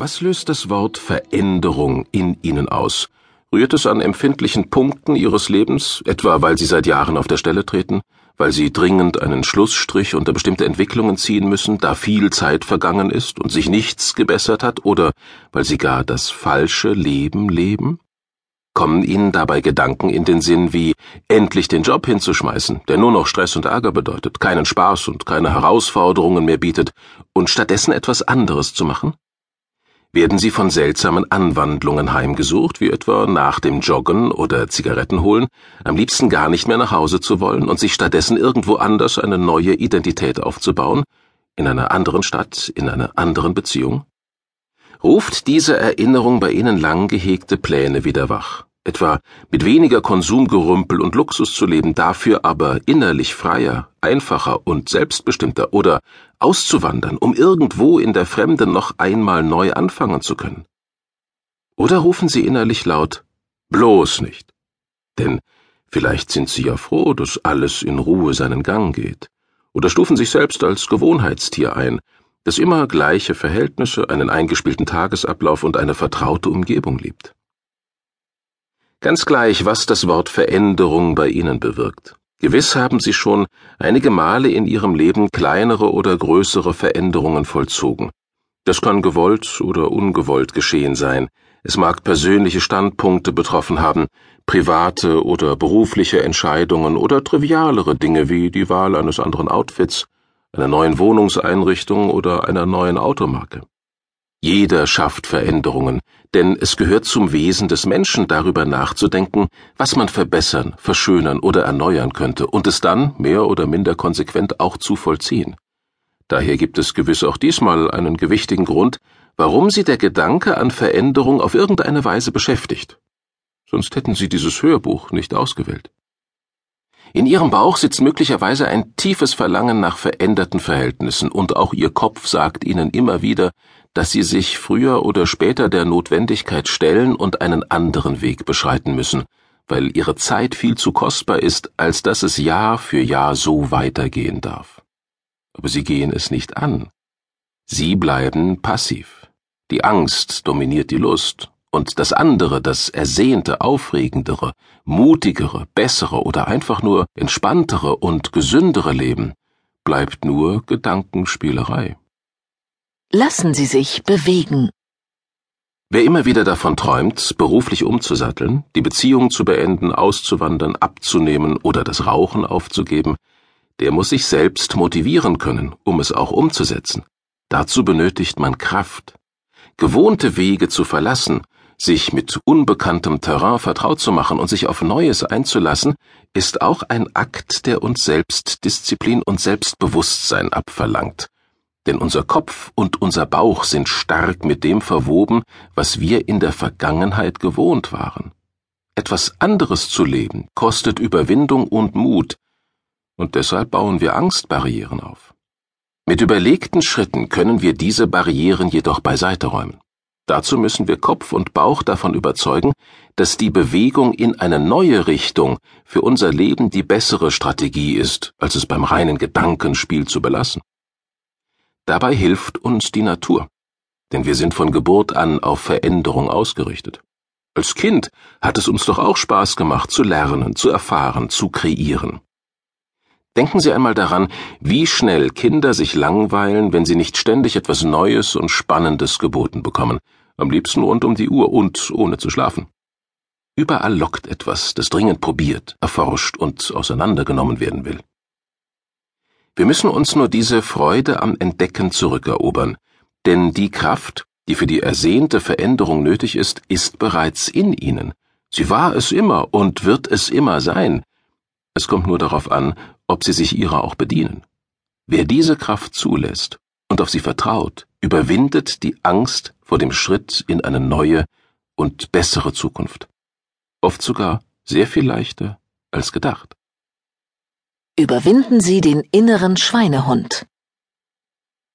Was löst das Wort Veränderung in Ihnen aus? Rührt es an empfindlichen Punkten Ihres Lebens, etwa weil Sie seit Jahren auf der Stelle treten, weil Sie dringend einen Schlussstrich unter bestimmte Entwicklungen ziehen müssen, da viel Zeit vergangen ist und sich nichts gebessert hat, oder weil Sie gar das falsche Leben leben? Kommen Ihnen dabei Gedanken in den Sinn wie endlich den Job hinzuschmeißen, der nur noch Stress und Ärger bedeutet, keinen Spaß und keine Herausforderungen mehr bietet, und stattdessen etwas anderes zu machen? Werden sie von seltsamen Anwandlungen heimgesucht, wie etwa nach dem Joggen oder Zigaretten holen, am liebsten gar nicht mehr nach Hause zu wollen und sich stattdessen irgendwo anders eine neue Identität aufzubauen, in einer anderen Stadt, in einer anderen Beziehung? Ruft diese Erinnerung bei Ihnen lang gehegte Pläne wieder wach? Etwa mit weniger Konsumgerümpel und Luxus zu leben, dafür aber innerlich freier, einfacher und selbstbestimmter oder auszuwandern, um irgendwo in der Fremde noch einmal neu anfangen zu können. Oder rufen Sie innerlich laut bloß nicht. Denn vielleicht sind Sie ja froh, dass alles in Ruhe seinen Gang geht, oder stufen sich selbst als Gewohnheitstier ein, das immer gleiche Verhältnisse, einen eingespielten Tagesablauf und eine vertraute Umgebung liebt. Ganz gleich, was das Wort Veränderung bei Ihnen bewirkt. Gewiss haben Sie schon einige Male in Ihrem Leben kleinere oder größere Veränderungen vollzogen. Das kann gewollt oder ungewollt geschehen sein. Es mag persönliche Standpunkte betroffen haben, private oder berufliche Entscheidungen oder trivialere Dinge wie die Wahl eines anderen Outfits, einer neuen Wohnungseinrichtung oder einer neuen Automarke. Jeder schafft Veränderungen, denn es gehört zum Wesen des Menschen darüber nachzudenken, was man verbessern, verschönern oder erneuern könnte und es dann, mehr oder minder konsequent, auch zu vollziehen. Daher gibt es gewiss auch diesmal einen gewichtigen Grund, warum Sie der Gedanke an Veränderung auf irgendeine Weise beschäftigt. Sonst hätten Sie dieses Hörbuch nicht ausgewählt. In Ihrem Bauch sitzt möglicherweise ein tiefes Verlangen nach veränderten Verhältnissen, und auch Ihr Kopf sagt Ihnen immer wieder, dass Sie sich früher oder später der Notwendigkeit stellen und einen anderen Weg beschreiten müssen, weil Ihre Zeit viel zu kostbar ist, als dass es Jahr für Jahr so weitergehen darf. Aber Sie gehen es nicht an. Sie bleiben passiv. Die Angst dominiert die Lust, und das andere, das ersehnte, aufregendere, mutigere, bessere oder einfach nur entspanntere und gesündere Leben bleibt nur Gedankenspielerei. Lassen Sie sich bewegen. Wer immer wieder davon träumt, beruflich umzusatteln, die Beziehung zu beenden, auszuwandern, abzunehmen oder das Rauchen aufzugeben, der muss sich selbst motivieren können, um es auch umzusetzen. Dazu benötigt man Kraft. Gewohnte Wege zu verlassen, sich mit unbekanntem Terrain vertraut zu machen und sich auf Neues einzulassen, ist auch ein Akt, der uns Selbstdisziplin und Selbstbewusstsein abverlangt denn unser Kopf und unser Bauch sind stark mit dem verwoben, was wir in der Vergangenheit gewohnt waren. Etwas anderes zu leben kostet Überwindung und Mut, und deshalb bauen wir Angstbarrieren auf. Mit überlegten Schritten können wir diese Barrieren jedoch beiseite räumen. Dazu müssen wir Kopf und Bauch davon überzeugen, dass die Bewegung in eine neue Richtung für unser Leben die bessere Strategie ist, als es beim reinen Gedankenspiel zu belassen. Dabei hilft uns die Natur, denn wir sind von Geburt an auf Veränderung ausgerichtet. Als Kind hat es uns doch auch Spaß gemacht, zu lernen, zu erfahren, zu kreieren. Denken Sie einmal daran, wie schnell Kinder sich langweilen, wenn sie nicht ständig etwas Neues und Spannendes geboten bekommen, am liebsten rund um die Uhr und ohne zu schlafen. Überall lockt etwas, das dringend probiert, erforscht und auseinandergenommen werden will. Wir müssen uns nur diese Freude am Entdecken zurückerobern, denn die Kraft, die für die ersehnte Veränderung nötig ist, ist bereits in ihnen. Sie war es immer und wird es immer sein. Es kommt nur darauf an, ob sie sich ihrer auch bedienen. Wer diese Kraft zulässt und auf sie vertraut, überwindet die Angst vor dem Schritt in eine neue und bessere Zukunft. Oft sogar sehr viel leichter als gedacht. Überwinden Sie den inneren Schweinehund.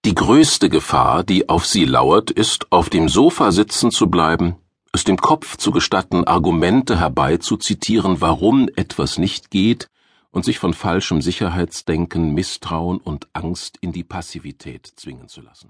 Die größte Gefahr, die auf Sie lauert, ist, auf dem Sofa sitzen zu bleiben, es dem Kopf zu gestatten, Argumente herbeizuzitieren, warum etwas nicht geht, und sich von falschem Sicherheitsdenken, Misstrauen und Angst in die Passivität zwingen zu lassen.